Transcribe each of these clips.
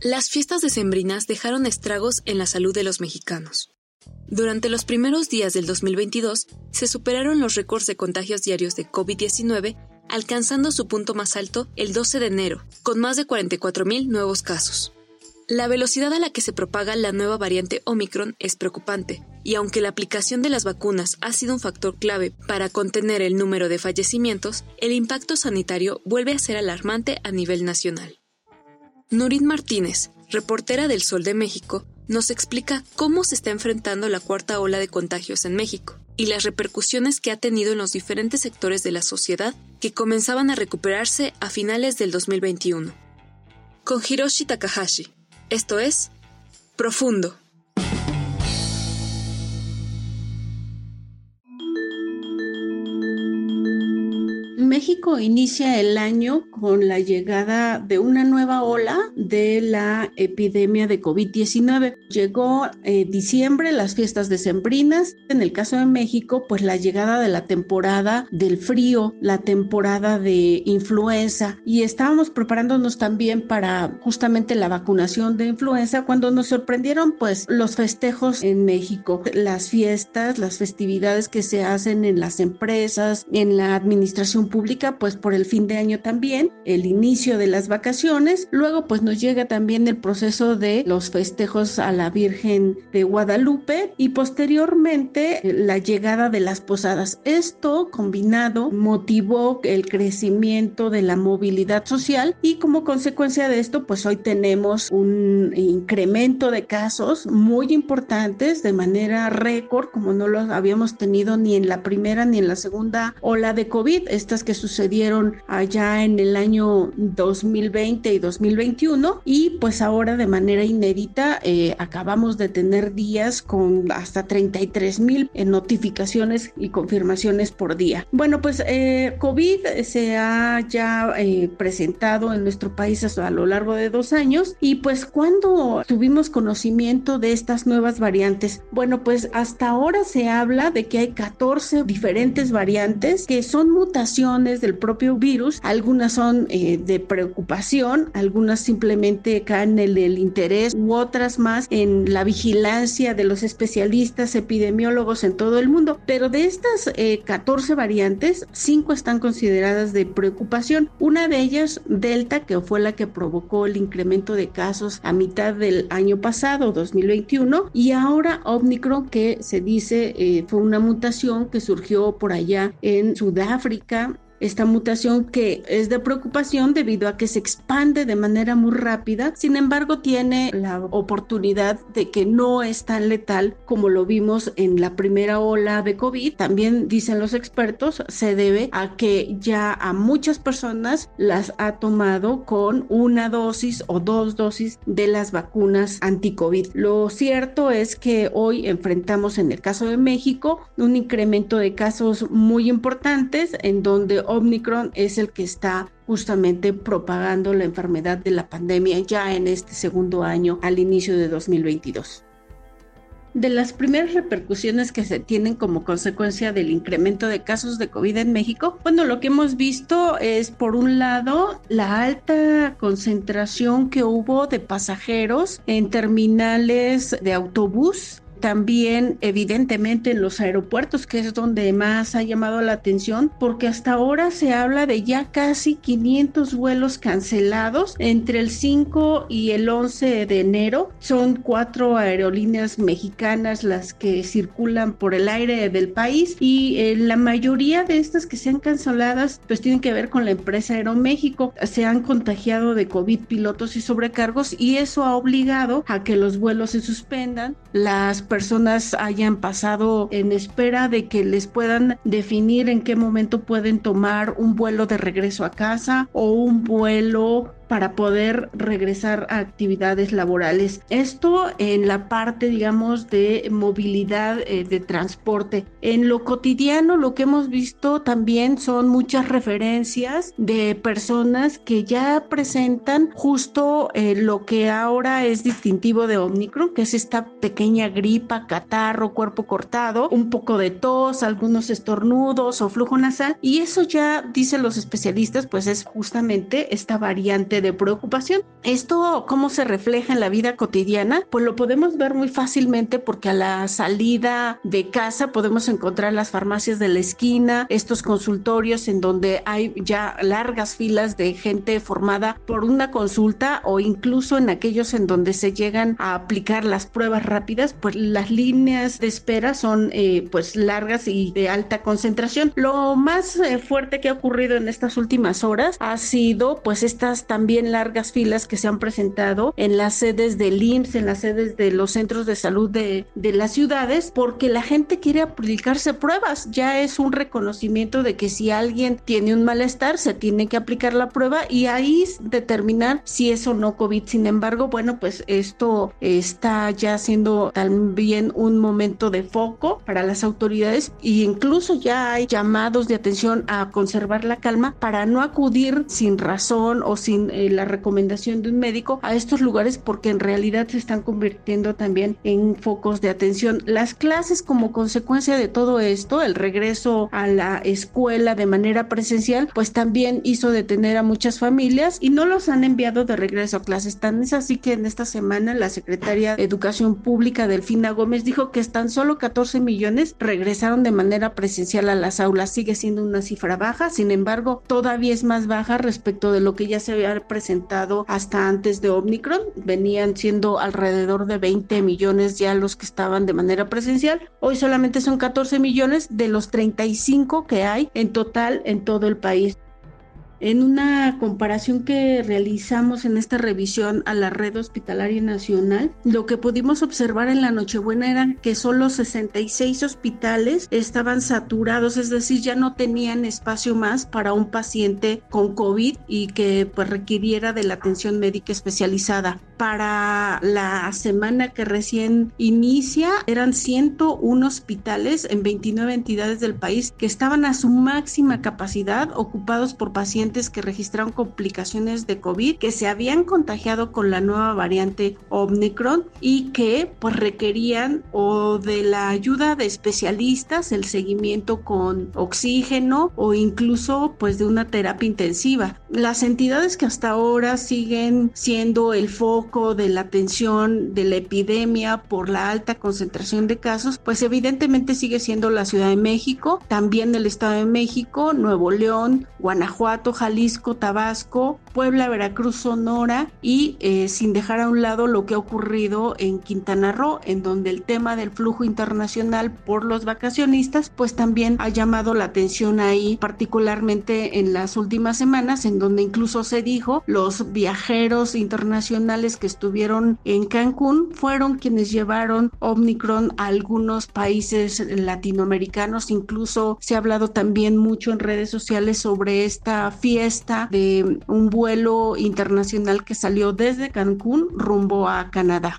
Las fiestas decembrinas dejaron estragos en la salud de los mexicanos. Durante los primeros días del 2022 se superaron los récords de contagios diarios de COVID-19, alcanzando su punto más alto el 12 de enero, con más de 44.000 nuevos casos. La velocidad a la que se propaga la nueva variante Omicron es preocupante, y aunque la aplicación de las vacunas ha sido un factor clave para contener el número de fallecimientos, el impacto sanitario vuelve a ser alarmante a nivel nacional. Nurit Martínez, reportera del Sol de México, nos explica cómo se está enfrentando la cuarta ola de contagios en México y las repercusiones que ha tenido en los diferentes sectores de la sociedad que comenzaban a recuperarse a finales del 2021. Con Hiroshi Takahashi, esto es Profundo. Inicia el año con la llegada de una nueva ola de la epidemia de COVID-19. Llegó eh, diciembre, las fiestas decembrinas. En el caso de México, pues la llegada de la temporada del frío, la temporada de influenza y estábamos preparándonos también para justamente la vacunación de influenza cuando nos sorprendieron pues los festejos en México, las fiestas, las festividades que se hacen en las empresas, en la administración pública pues por el fin de año también, el inicio de las vacaciones, luego pues nos llega también el proceso de los festejos a la Virgen de Guadalupe y posteriormente la llegada de las posadas. Esto combinado motivó el crecimiento de la movilidad social y como consecuencia de esto pues hoy tenemos un incremento de casos muy importantes de manera récord como no lo habíamos tenido ni en la primera ni en la segunda ola de COVID. Estas que sucedieron allá en el año 2020 y 2021 y pues ahora de manera inédita eh, acabamos de tener días con hasta 33 mil notificaciones y confirmaciones por día. Bueno, pues eh, COVID se ha ya eh, presentado en nuestro país a lo largo de dos años. Y pues cuando tuvimos conocimiento de estas nuevas variantes, bueno, pues hasta ahora se habla de que hay 14 diferentes variantes que son mutaciones del propio virus, algunas son eh, de preocupación, algunas simplemente caen en el interés u otras más en la vigilancia de los especialistas epidemiólogos en todo el mundo. Pero de estas 14 eh, variantes, 5 están consideradas de preocupación. Una de ellas, Delta, que fue la que provocó el incremento de casos a mitad del año pasado, 2021, y ahora Omicron, que se dice eh, fue una mutación que surgió por allá en Sudáfrica esta mutación que es de preocupación debido a que se expande de manera muy rápida, sin embargo tiene la oportunidad de que no es tan letal como lo vimos en la primera ola de COVID. También dicen los expertos, se debe a que ya a muchas personas las ha tomado con una dosis o dos dosis de las vacunas anti-COVID. Lo cierto es que hoy enfrentamos en el caso de México un incremento de casos muy importantes en donde Omicron es el que está justamente propagando la enfermedad de la pandemia ya en este segundo año al inicio de 2022 de las primeras repercusiones que se tienen como consecuencia del incremento de casos de COVID en México, bueno, lo que hemos visto es, por un lado, la alta concentración que hubo de pasajeros en terminales de autobús también evidentemente en los aeropuertos, que es donde más ha llamado la atención, porque hasta ahora se habla de ya casi 500 vuelos cancelados entre el 5 y el 11 de enero. Son cuatro aerolíneas mexicanas las que circulan por el aire del país y eh, la mayoría de estas que se han canceladas pues tienen que ver con la empresa Aeroméxico. Se han contagiado de COVID pilotos y sobrecargos y eso ha obligado a que los vuelos se suspendan. Las personas hayan pasado en espera de que les puedan definir en qué momento pueden tomar un vuelo de regreso a casa o un vuelo para poder regresar a actividades laborales. Esto en la parte, digamos, de movilidad eh, de transporte. En lo cotidiano, lo que hemos visto también son muchas referencias de personas que ya presentan justo eh, lo que ahora es distintivo de Omicron, que es esta pequeña gripa, catarro, cuerpo cortado, un poco de tos, algunos estornudos o flujo nasal. Y eso ya, dicen los especialistas, pues es justamente esta variante de preocupación. Esto, ¿cómo se refleja en la vida cotidiana? Pues lo podemos ver muy fácilmente porque a la salida de casa podemos encontrar las farmacias de la esquina, estos consultorios en donde hay ya largas filas de gente formada por una consulta o incluso en aquellos en donde se llegan a aplicar las pruebas rápidas, pues las líneas de espera son eh, pues largas y de alta concentración. Lo más eh, fuerte que ha ocurrido en estas últimas horas ha sido pues estas también también largas filas que se han presentado en las sedes del IMSS, en las sedes de los centros de salud de, de las ciudades, porque la gente quiere aplicarse pruebas. Ya es un reconocimiento de que si alguien tiene un malestar, se tiene que aplicar la prueba y ahí determinar si es o no COVID. Sin embargo, bueno, pues esto está ya siendo también un momento de foco para las autoridades e incluso ya hay llamados de atención a conservar la calma para no acudir sin razón o sin eh, la recomendación de un médico a estos lugares porque en realidad se están convirtiendo también en focos de atención. Las clases como consecuencia de todo esto, el regreso a la escuela de manera presencial, pues también hizo detener a muchas familias y no los han enviado de regreso a clases. Tan es así que en esta semana la secretaria de Educación Pública, Delfina Gómez, dijo que están solo 14 millones regresaron de manera presencial a las aulas. Sigue siendo una cifra baja, sin embargo, todavía es más baja respecto de lo que ya se había presentado hasta antes de Omicron. Venían siendo alrededor de 20 millones ya los que estaban de manera presencial. Hoy solamente son 14 millones de los 35 que hay en total en todo el país. En una comparación que realizamos en esta revisión a la red hospitalaria nacional, lo que pudimos observar en la Nochebuena era que solo 66 hospitales estaban saturados, es decir, ya no tenían espacio más para un paciente con COVID y que pues, requiriera de la atención médica especializada. Para la semana que recién inicia, eran 101 hospitales en 29 entidades del país que estaban a su máxima capacidad ocupados por pacientes que registraron complicaciones de COVID que se habían contagiado con la nueva variante Omicron y que pues requerían o de la ayuda de especialistas, el seguimiento con oxígeno o incluso pues de una terapia intensiva. Las entidades que hasta ahora siguen siendo el foco de la atención de la epidemia por la alta concentración de casos, pues evidentemente sigue siendo la Ciudad de México, también el Estado de México, Nuevo León, Guanajuato, Jalisco, Tabasco, Puebla, Veracruz, Sonora y eh, sin dejar a un lado lo que ha ocurrido en Quintana Roo, en donde el tema del flujo internacional por los vacacionistas, pues también ha llamado la atención ahí, particularmente en las últimas semanas, en donde incluso se dijo los viajeros internacionales que estuvieron en Cancún fueron quienes llevaron Omicron a algunos países latinoamericanos, incluso se ha hablado también mucho en redes sociales sobre esta fiesta de un vuelo internacional que salió desde Cancún rumbo a Canadá.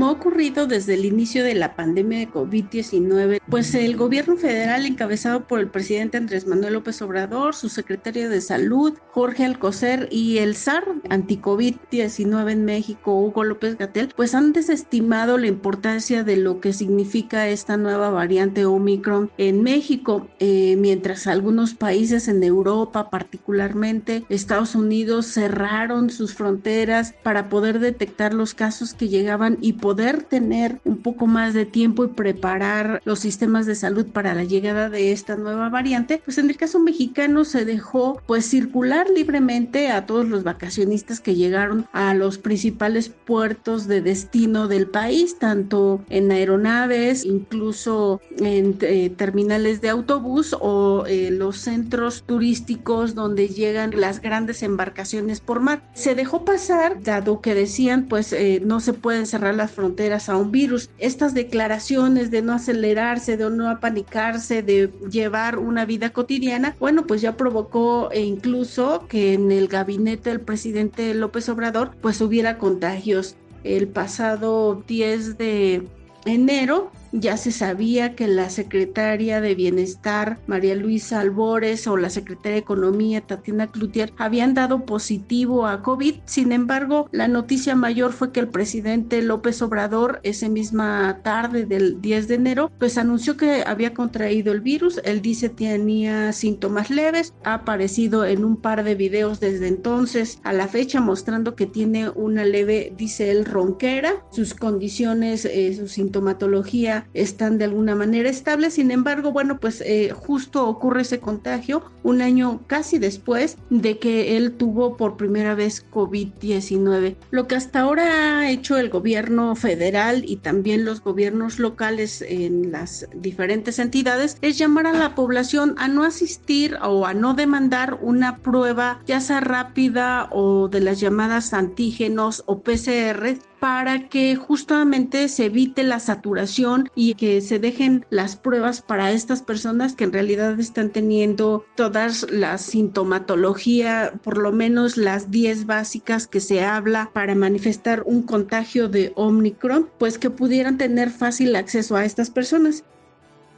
Como ha ocurrido desde el inicio de la pandemia de COVID-19, pues el gobierno federal encabezado por el presidente Andrés Manuel López Obrador, su secretario de Salud, Jorge Alcocer y el SAR anti-COVID-19 en México, Hugo López Gatel, pues han desestimado la importancia de lo que significa esta nueva variante Omicron en México, eh, mientras algunos países en Europa, particularmente Estados Unidos, cerraron sus fronteras para poder detectar los casos que llegaban y poder tener un poco más de tiempo y preparar los sistemas de salud para la llegada de esta nueva variante, pues en el caso mexicano se dejó pues circular libremente a todos los vacacionistas que llegaron a los principales puertos de destino del país, tanto en aeronaves, incluso en eh, terminales de autobús o eh, los centros turísticos donde llegan las grandes embarcaciones por mar. Se dejó pasar, dado que decían pues eh, no se pueden cerrar las fronteras a un virus. Estas declaraciones de no acelerarse, de no apanicarse, de llevar una vida cotidiana, bueno, pues ya provocó e incluso que en el gabinete del presidente López Obrador pues hubiera contagios. El pasado 10 de enero ya se sabía que la secretaria de Bienestar, María Luisa Albores, o la secretaria de Economía, Tatiana Cloutier, habían dado positivo a COVID. Sin embargo, la noticia mayor fue que el presidente López Obrador, esa misma tarde del 10 de enero, pues anunció que había contraído el virus. Él dice tenía síntomas leves, ha aparecido en un par de videos desde entonces a la fecha mostrando que tiene una leve, dice él, ronquera. Sus condiciones, eh, su sintomatología están de alguna manera estables. Sin embargo, bueno, pues eh, justo ocurre ese contagio un año casi después de que él tuvo por primera vez COVID-19. Lo que hasta ahora ha hecho el gobierno federal y también los gobiernos locales en las diferentes entidades es llamar a la población a no asistir o a no demandar una prueba ya sea rápida o de las llamadas antígenos o PCR para que justamente se evite la saturación y que se dejen las pruebas para estas personas que en realidad están teniendo todas la sintomatología, por lo menos las 10 básicas que se habla para manifestar un contagio de Omicron, pues que pudieran tener fácil acceso a estas personas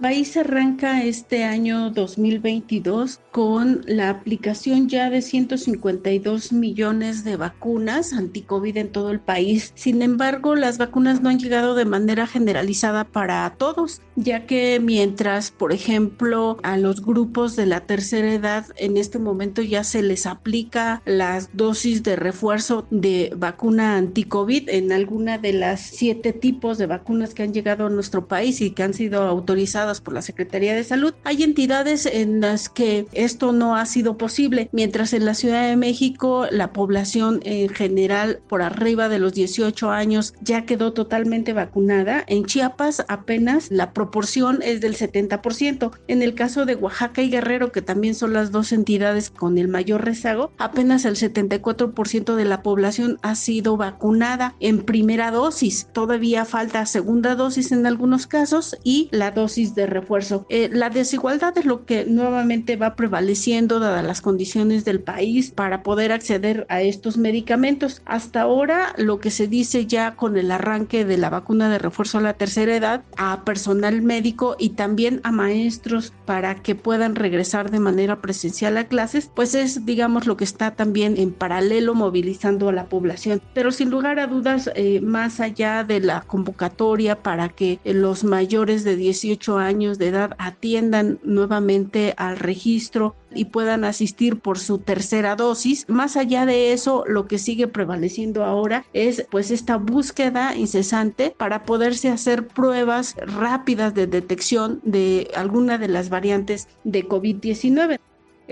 país arranca este año 2022 con la aplicación ya de 152 millones de vacunas anti-COVID en todo el país. Sin embargo, las vacunas no han llegado de manera generalizada para todos, ya que mientras, por ejemplo, a los grupos de la tercera edad en este momento ya se les aplica las dosis de refuerzo de vacuna anti-COVID en alguna de las siete tipos de vacunas que han llegado a nuestro país y que han sido autorizadas por la Secretaría de Salud. Hay entidades en las que esto no ha sido posible, mientras en la Ciudad de México la población en general por arriba de los 18 años ya quedó totalmente vacunada. En Chiapas apenas la proporción es del 70%. En el caso de Oaxaca y Guerrero, que también son las dos entidades con el mayor rezago, apenas el 74% de la población ha sido vacunada en primera dosis. Todavía falta segunda dosis en algunos casos y la dosis de refuerzo. Eh, la desigualdad es lo que nuevamente va prevaleciendo dadas las condiciones del país para poder acceder a estos medicamentos. Hasta ahora lo que se dice ya con el arranque de la vacuna de refuerzo a la tercera edad a personal médico y también a maestros para que puedan regresar de manera presencial a clases, pues es digamos lo que está también en paralelo movilizando a la población. Pero sin lugar a dudas, eh, más allá de la convocatoria para que los mayores de 18 años de edad atiendan nuevamente al registro y puedan asistir por su tercera dosis. Más allá de eso, lo que sigue prevaleciendo ahora es pues esta búsqueda incesante para poderse hacer pruebas rápidas de detección de alguna de las variantes de COVID-19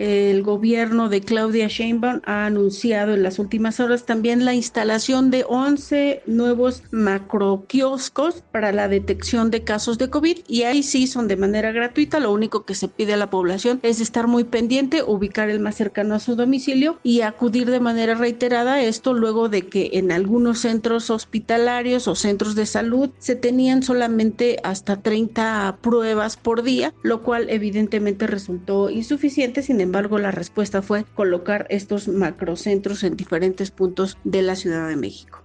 el gobierno de Claudia Sheinbaum ha anunciado en las últimas horas también la instalación de 11 nuevos macroquioscos para la detección de casos de COVID y ahí sí son de manera gratuita. Lo único que se pide a la población es estar muy pendiente, ubicar el más cercano a su domicilio y acudir de manera reiterada a esto luego de que en algunos centros hospitalarios o centros de salud se tenían solamente hasta 30 pruebas por día, lo cual evidentemente resultó insuficiente. Sin embargo, la respuesta fue colocar estos macrocentros en diferentes puntos de la Ciudad de México.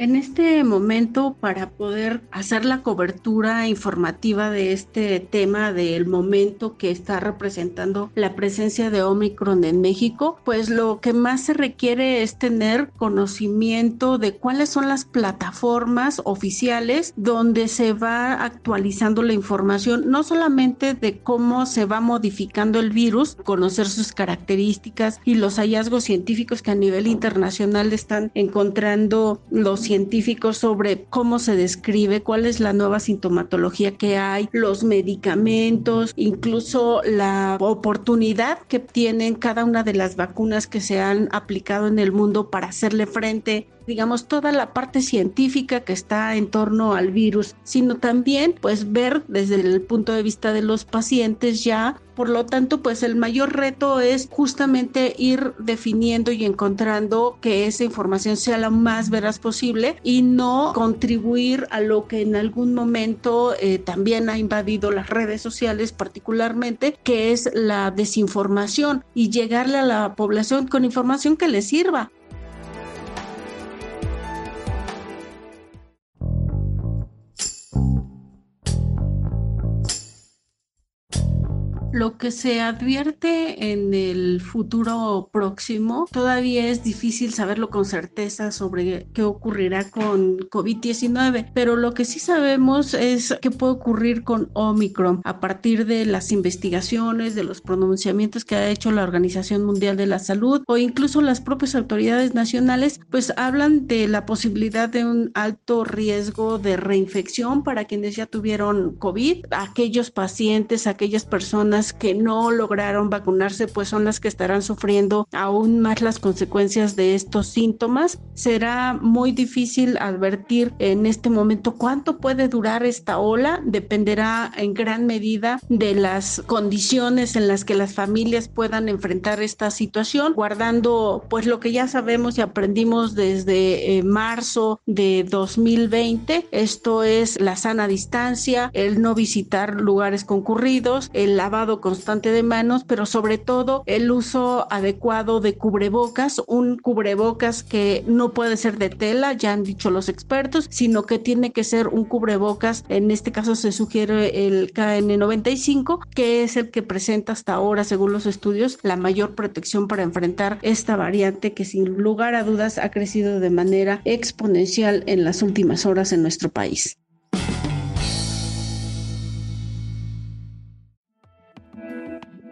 En este momento, para poder hacer la cobertura informativa de este tema del momento que está representando la presencia de Omicron en México, pues lo que más se requiere es tener conocimiento de cuáles son las plataformas oficiales donde se va actualizando la información, no solamente de cómo se va modificando el virus, conocer sus características y los hallazgos científicos que a nivel internacional están encontrando los científicos sobre cómo se describe, cuál es la nueva sintomatología que hay, los medicamentos, incluso la oportunidad que tienen cada una de las vacunas que se han aplicado en el mundo para hacerle frente digamos, toda la parte científica que está en torno al virus, sino también pues ver desde el punto de vista de los pacientes ya. Por lo tanto, pues el mayor reto es justamente ir definiendo y encontrando que esa información sea la más veraz posible y no contribuir a lo que en algún momento eh, también ha invadido las redes sociales particularmente, que es la desinformación y llegarle a la población con información que le sirva. Lo que se advierte en el futuro próximo, todavía es difícil saberlo con certeza sobre qué ocurrirá con COVID-19, pero lo que sí sabemos es qué puede ocurrir con Omicron a partir de las investigaciones, de los pronunciamientos que ha hecho la Organización Mundial de la Salud o incluso las propias autoridades nacionales, pues hablan de la posibilidad de un alto riesgo de reinfección para quienes ya tuvieron COVID, aquellos pacientes, aquellas personas que no lograron vacunarse, pues son las que estarán sufriendo aún más las consecuencias de estos síntomas. Será muy difícil advertir en este momento cuánto puede durar esta ola. Dependerá en gran medida de las condiciones en las que las familias puedan enfrentar esta situación, guardando pues lo que ya sabemos y aprendimos desde eh, marzo de 2020. Esto es la sana distancia, el no visitar lugares concurridos, el lavado constante de manos, pero sobre todo el uso adecuado de cubrebocas, un cubrebocas que no puede ser de tela, ya han dicho los expertos, sino que tiene que ser un cubrebocas, en este caso se sugiere el KN95, que es el que presenta hasta ahora, según los estudios, la mayor protección para enfrentar esta variante que sin lugar a dudas ha crecido de manera exponencial en las últimas horas en nuestro país.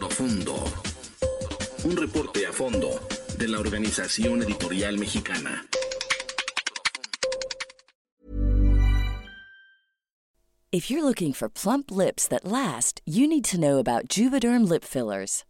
Profundo. Un reporte a fondo de la Organización Editorial Mexicana. If you're looking for plump lips that last, you need to know about Juvederm lip fillers.